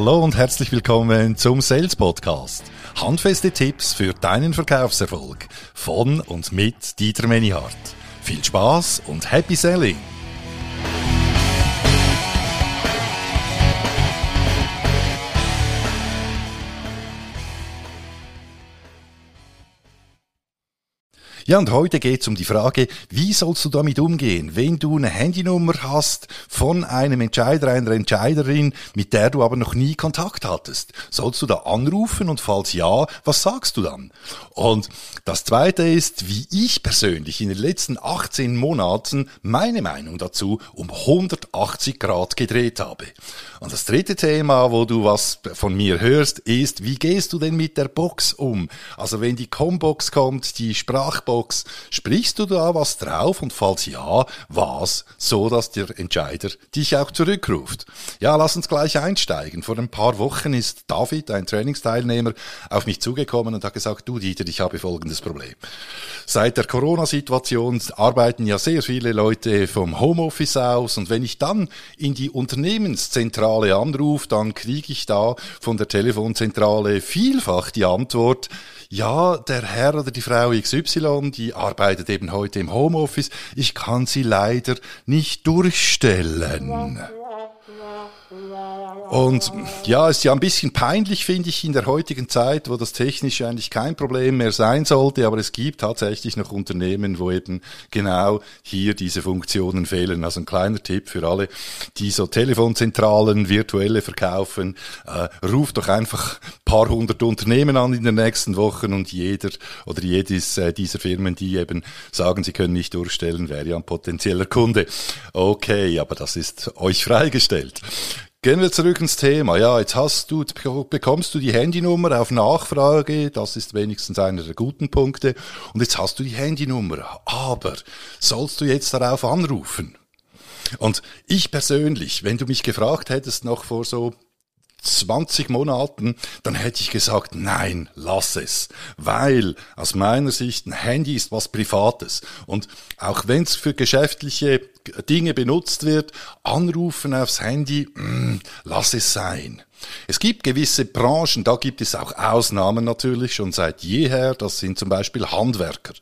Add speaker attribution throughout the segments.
Speaker 1: Hallo und herzlich willkommen zum Sales Podcast. Handfeste Tipps für deinen Verkaufserfolg von und mit Dieter Menihardt. Viel Spaß und Happy Selling! Ja, und heute geht es um die Frage, wie sollst du damit umgehen, wenn du eine Handynummer hast von einem Entscheider, einer Entscheiderin, mit der du aber noch nie Kontakt hattest. Sollst du da anrufen und falls ja, was sagst du dann? Und das Zweite ist, wie ich persönlich in den letzten 18 Monaten meine Meinung dazu um 180 Grad gedreht habe. Und das dritte Thema, wo du was von mir hörst, ist, wie gehst du denn mit der Box um? Also wenn die Combox kommt, die Sprachbox, Mailbox. Sprichst du da was drauf und falls ja, was, so dass der Entscheider dich auch zurückruft? Ja, lass uns gleich einsteigen. Vor ein paar Wochen ist David, ein Trainingsteilnehmer, auf mich zugekommen und hat gesagt, du Dieter, ich habe folgendes Problem. Seit der Corona-Situation arbeiten ja sehr viele Leute vom Homeoffice aus und wenn ich dann in die Unternehmenszentrale anrufe, dann kriege ich da von der Telefonzentrale vielfach die Antwort, ja, der Herr oder die Frau XY, die arbeitet eben heute im Homeoffice, ich kann sie leider nicht durchstellen. Und ja, ist ja ein bisschen peinlich, finde ich, in der heutigen Zeit, wo das technisch eigentlich kein Problem mehr sein sollte, aber es gibt tatsächlich noch Unternehmen, wo eben genau hier diese Funktionen fehlen. Also ein kleiner Tipp für alle, die so Telefonzentralen, virtuelle verkaufen, äh, ruft doch einfach paar hundert Unternehmen an in den nächsten Wochen und jeder oder jedes äh, dieser Firmen, die eben sagen, sie können nicht durchstellen, wäre ja ein potenzieller Kunde. Okay, aber das ist euch freigestellt. Gehen wir zurück ins Thema. Ja, jetzt hast du, bekommst du die Handynummer auf Nachfrage. Das ist wenigstens einer der guten Punkte. Und jetzt hast du die Handynummer. Aber sollst du jetzt darauf anrufen? Und ich persönlich, wenn du mich gefragt hättest noch vor so 20 Monaten, dann hätte ich gesagt, nein, lass es. Weil aus meiner Sicht ein Handy ist was Privates. Und auch wenn es für geschäftliche Dinge benutzt wird, anrufen aufs Handy, mh, mm, lass es sein. Es gibt gewisse Branchen, da gibt es auch Ausnahmen natürlich schon seit jeher, das sind zum Beispiel Handwerker.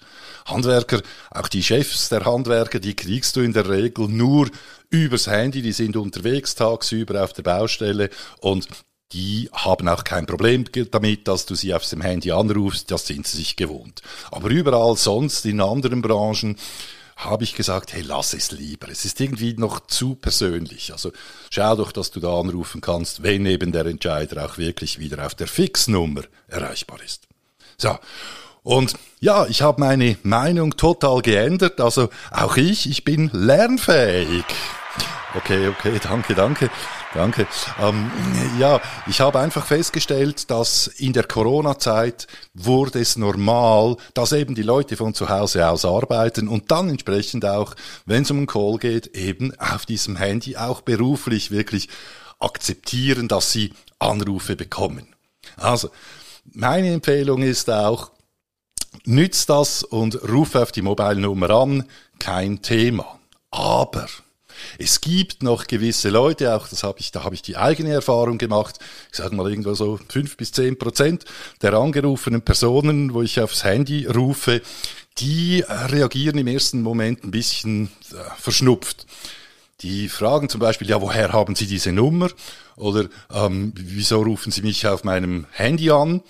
Speaker 1: Handwerker, auch die Chefs der Handwerker, die kriegst du in der Regel nur übers Handy, die sind unterwegs tagsüber auf der Baustelle und die haben auch kein Problem damit, dass du sie auf dem Handy anrufst, das sind sie sich gewohnt. Aber überall sonst in anderen Branchen habe ich gesagt, hey, lass es lieber. Es ist irgendwie noch zu persönlich. Also schau doch, dass du da anrufen kannst, wenn eben der Entscheider auch wirklich wieder auf der Fixnummer erreichbar ist. So. Und ja, ich habe meine Meinung total geändert. Also auch ich, ich bin lernfähig. Okay, okay, danke, danke, danke. Ähm, ja, ich habe einfach festgestellt, dass in der Corona-Zeit wurde es normal, dass eben die Leute von zu Hause aus arbeiten und dann entsprechend auch, wenn es um einen Call geht, eben auf diesem Handy auch beruflich wirklich akzeptieren, dass sie Anrufe bekommen. Also, meine Empfehlung ist auch, nützt das und ruf auf die Mobile-Nummer an, kein Thema. Aber es gibt noch gewisse Leute, auch das habe ich, da habe ich die eigene Erfahrung gemacht, ich sage mal irgendwo so fünf bis zehn Prozent der angerufenen Personen, wo ich aufs Handy rufe, die reagieren im ersten Moment ein bisschen äh, verschnupft. Die fragen zum Beispiel, ja, woher haben Sie diese Nummer? Oder ähm, wieso rufen Sie mich auf meinem Handy an?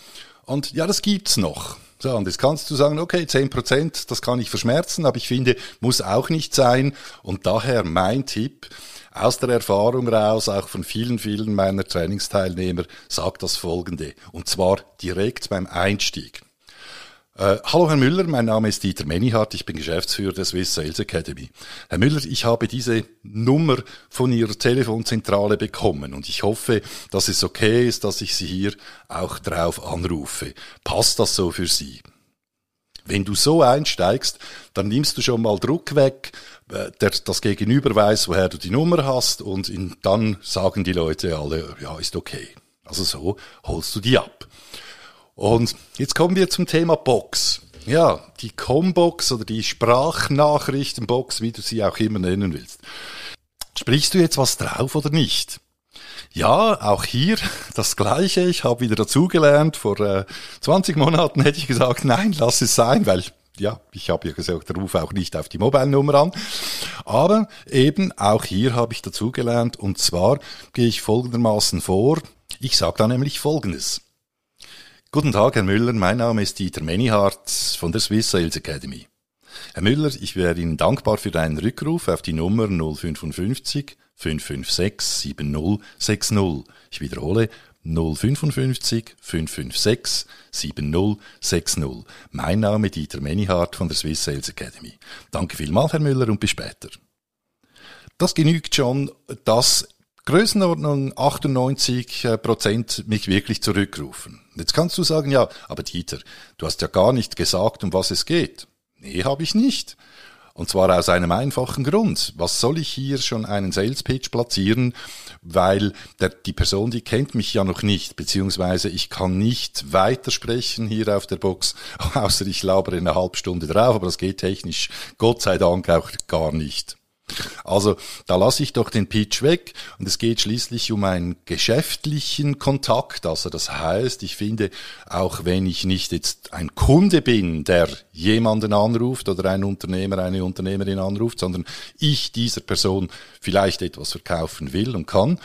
Speaker 1: Und ja, das gibt's noch. Und jetzt kannst du sagen, okay, zehn Prozent, das kann ich verschmerzen, aber ich finde, muss auch nicht sein. Und daher mein Tipp, aus der Erfahrung raus, auch von vielen, vielen meiner Trainingsteilnehmer, sagt das folgende. Und zwar direkt beim Einstieg. Äh, hallo Herr Müller, mein Name ist Dieter Menihardt, ich bin Geschäftsführer der Swiss Sales Academy. Herr Müller, ich habe diese Nummer von Ihrer Telefonzentrale bekommen und ich hoffe, dass es okay ist, dass ich Sie hier auch drauf anrufe. Passt das so für Sie? Wenn du so einsteigst, dann nimmst du schon mal Druck weg, äh, der, das Gegenüber weiß, woher du die Nummer hast und in, dann sagen die Leute alle, ja, ist okay. Also so holst du die ab. Und jetzt kommen wir zum Thema Box. Ja, die Combox oder die Sprachnachrichtenbox, wie du sie auch immer nennen willst. Sprichst du jetzt was drauf oder nicht? Ja, auch hier das Gleiche. Ich habe wieder dazugelernt. Vor äh, 20 Monaten hätte ich gesagt, nein, lass es sein, weil ja, ich habe ja gesagt, ruf auch nicht auf die Mobilnummer an. Aber eben auch hier habe ich dazugelernt und zwar gehe ich folgendermaßen vor. Ich sage da nämlich Folgendes. Guten Tag, Herr Müller. Mein Name ist Dieter Menihardt von der Swiss Sales Academy. Herr Müller, ich wäre Ihnen dankbar für deinen Rückruf auf die Nummer 055 556 7060. Ich wiederhole 055 556 7060. Mein Name Dieter Menihardt von der Swiss Sales Academy. Danke vielmals, Herr Müller, und bis später. Das genügt schon, dass Größenordnung 98 äh, Prozent mich wirklich zurückrufen. Jetzt kannst du sagen, ja, aber Dieter, du hast ja gar nicht gesagt, um was es geht. Nee, habe ich nicht. Und zwar aus einem einfachen Grund. Was soll ich hier schon einen Sales Pitch platzieren? Weil der, die Person, die kennt mich ja noch nicht, beziehungsweise ich kann nicht weitersprechen hier auf der Box, außer ich labere eine halbe Stunde drauf, aber das geht technisch Gott sei Dank auch gar nicht. Also da lasse ich doch den Pitch weg und es geht schließlich um einen geschäftlichen Kontakt. Also das heißt, ich finde, auch wenn ich nicht jetzt ein Kunde bin, der jemanden anruft oder ein Unternehmer, eine Unternehmerin anruft, sondern ich dieser Person vielleicht etwas verkaufen will und kann,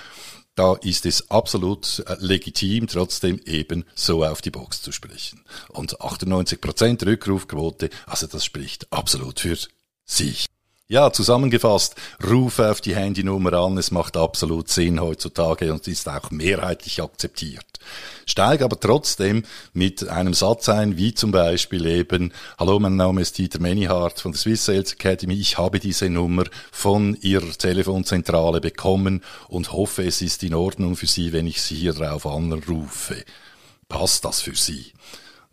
Speaker 1: da ist es absolut äh, legitim, trotzdem eben so auf die Box zu sprechen. Und 98% Rückrufquote, also das spricht absolut für sich. Ja, zusammengefasst, rufe auf die Handynummer an, es macht absolut Sinn heutzutage und ist auch mehrheitlich akzeptiert. Steig aber trotzdem mit einem Satz ein, wie zum Beispiel eben, Hallo, mein Name ist Dieter Menihardt von der Swiss Sales Academy, ich habe diese Nummer von Ihrer Telefonzentrale bekommen und hoffe, es ist in Ordnung für Sie, wenn ich Sie hier drauf anrufe. Passt das für Sie?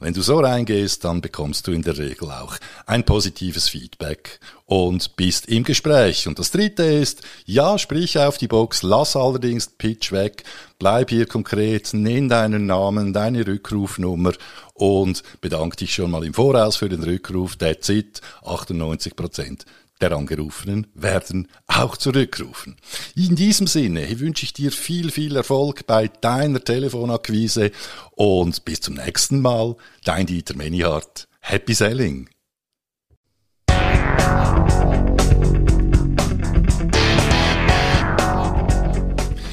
Speaker 1: Wenn du so reingehst, dann bekommst du in der Regel auch ein positives Feedback und bist im Gespräch. Und das dritte ist, ja, sprich auf die Box, lass allerdings Pitch weg, bleib hier konkret, nenn deinen Namen, deine Rückrufnummer und bedank dich schon mal im Voraus für den Rückruf. That's it, 98 Prozent der Angerufenen werden auch zurückrufen. In diesem Sinne wünsche ich dir viel, viel Erfolg bei deiner Telefonakquise und bis zum nächsten Mal. Dein Dieter Menihardt. Happy Selling!